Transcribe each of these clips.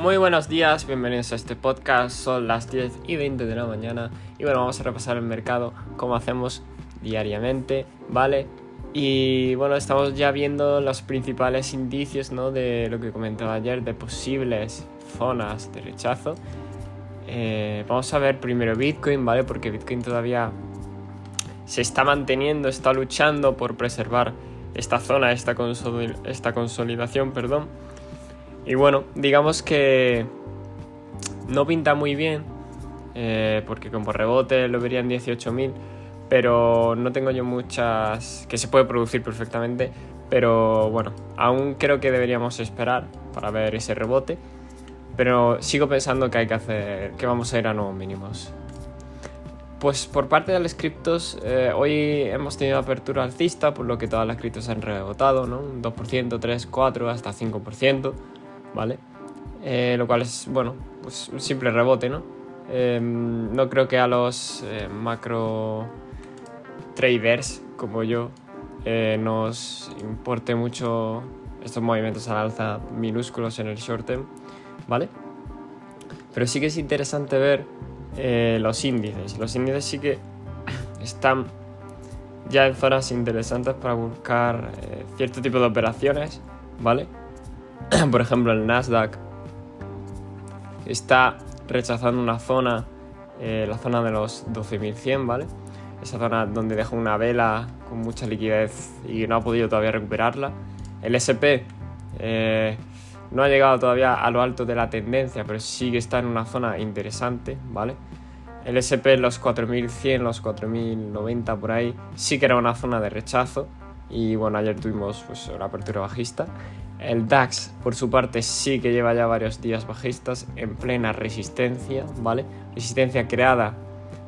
Muy buenos días, bienvenidos a este podcast. Son las 10 y 20 de la mañana y bueno, vamos a repasar el mercado como hacemos diariamente, ¿vale? Y bueno, estamos ya viendo los principales indicios ¿no? de lo que comentaba ayer, de posibles zonas de rechazo. Eh, vamos a ver primero Bitcoin, ¿vale? Porque Bitcoin todavía se está manteniendo, está luchando por preservar esta zona, esta, esta consolidación, perdón. Y bueno, digamos que no pinta muy bien, eh, porque como rebote lo verían 18.000, pero no tengo yo muchas que se puede producir perfectamente, pero bueno, aún creo que deberíamos esperar para ver ese rebote, pero sigo pensando que hay que hacer, que vamos a ir a nuevos mínimos. Pues por parte de los criptos, eh, hoy hemos tenido apertura alcista, por lo que todas las criptos han rebotado, ¿no? Un 2%, 3, 4, hasta 5%, ¿vale? Eh, lo cual es, bueno, pues un simple rebote, ¿no? Em, no creo que a los eh, macro traders como yo nos importe mucho estos movimientos al alza minúsculos en el short term, ¿vale? Pero sí que es interesante ver eh, los índices. Los índices sí que están ya en zonas interesantes para buscar eh, cierto tipo de operaciones, ¿vale? Por ejemplo, el Nasdaq está rechazando una zona, eh, la zona de los 12.100, ¿vale? Esa zona donde dejó una vela con mucha liquidez y no ha podido todavía recuperarla. El SP no ha llegado todavía a lo alto de la tendencia, pero sí que está en una zona interesante, ¿vale? El SP, los 4100, los 4090 por ahí, sí que era una zona de rechazo. Y bueno, ayer tuvimos pues, una apertura bajista. El DAX, por su parte, sí que lleva ya varios días bajistas en plena resistencia, ¿vale? Resistencia creada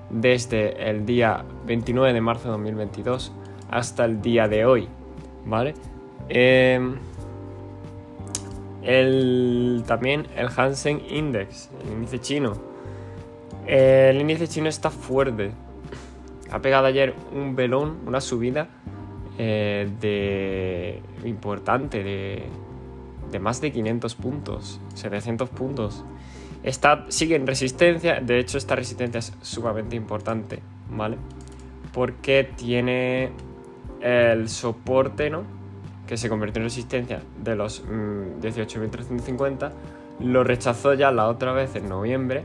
desde el día 29 de marzo de 2022 hasta el día de hoy, ¿vale? Eh, el, también el Hansen Index, el índice chino. El índice chino está fuerte. Ha pegado ayer un velón, una subida eh, de importante, de, de, más de 500 puntos, 700 puntos. Está, sigue en resistencia, de hecho esta resistencia es sumamente importante, ¿vale? Porque tiene el soporte, ¿no? que se convirtió en resistencia de los 18.350, mm, lo rechazó ya la otra vez en noviembre,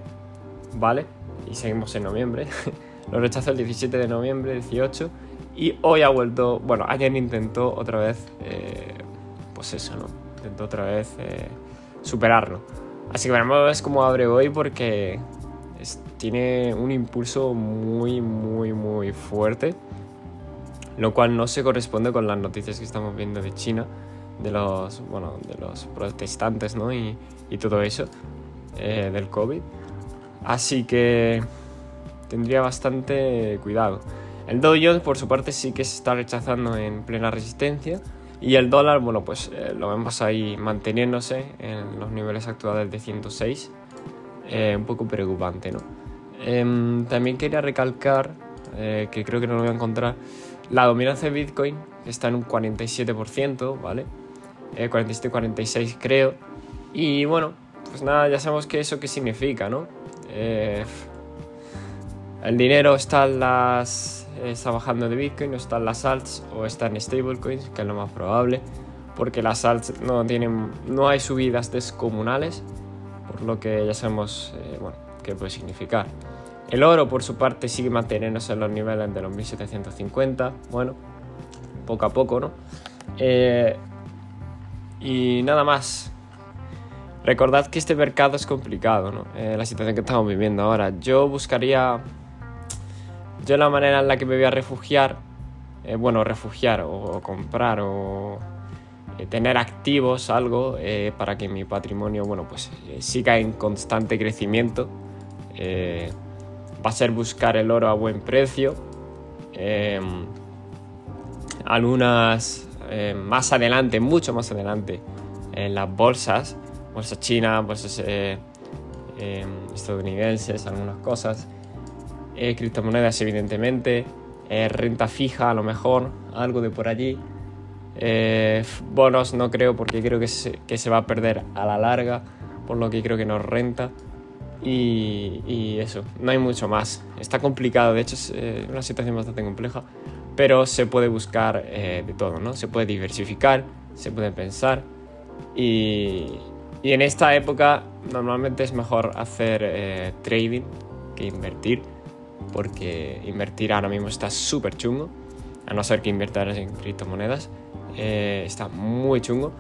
¿vale? Y seguimos en noviembre. lo rechazó el 17 de noviembre, 18, y hoy ha vuelto, bueno, ayer intentó otra vez, eh, pues eso, ¿no? Otra vez eh, superarlo. Así que veremos a ver cómo abre hoy porque tiene un impulso muy, muy, muy fuerte lo cual no se corresponde con las noticias que estamos viendo de China, de los, bueno, de los protestantes ¿no? y, y todo eso, eh, del COVID. Así que tendría bastante cuidado. El Dow Jones, por su parte, sí que se está rechazando en plena resistencia. Y el dólar, bueno, pues eh, lo vemos ahí manteniéndose en los niveles actuales de 106. Eh, un poco preocupante, ¿no? Em, también quería recalcar, que creo que no lo voy a encontrar, la dominancia de Bitcoin está en un 47%, ¿vale? 47-46 eh, creo. Y bueno, pues nada, ya sabemos que eso qué significa, ¿no? El dinero está, en las, está bajando de Bitcoin, o está en las alts o está en stablecoins, que es lo más probable, porque las alts no, tienen, no hay subidas descomunales, por lo que ya sabemos eh, bueno, qué puede significar. El oro, por su parte, sigue manteniéndose en los niveles de los 1750. Bueno, poco a poco, ¿no? Eh, y nada más. Recordad que este mercado es complicado, ¿no? Eh, la situación que estamos viviendo ahora. Yo buscaría. Yo la manera en la que me voy a refugiar. Eh, bueno, refugiar o, comprar o tener activos algo para que mi patrimonio, bueno, pues siga en constante crecimiento va a ser buscar el oro a buen precio. Em, algunas em, más adelante, mucho más adelante, en las bolsas, bolsa china, bolsas eh, em, estadounidenses, algunas cosas, eh, criptomonedas evidentemente, eh, renta fija a lo mejor, algo de por allí. bonos no creo porque creo que se, que se va a perder a la larga por lo que creo que nos renta. Y, eso, no hay mucho más. Está complicado, de hecho es eh, una situación bastante compleja, pero se puede buscar eh, de todo, ¿no? Se puede diversificar, se puede pensar y, y en esta época normalmente es mejor hacer eh, trading que invertir, porque invertir ahora mismo está súper chungo, a no ser que inviertas en criptomonedas, está muy chungo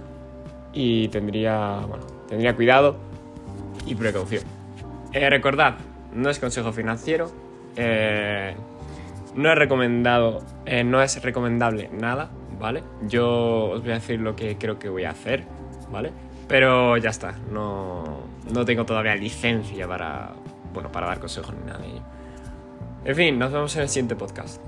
y tendría, bueno, tendría cuidado y precaución. Eh, recordad, no es consejo financiero, eh, no es recomendado, eh, no es recomendable nada, ¿vale? Yo os voy a decir lo que creo que voy a hacer, ¿vale? Pero ya está, no, no tengo todavía licencia para, bueno, para dar consejos ni nada de ello. En fin, nos vemos en el siguiente podcast.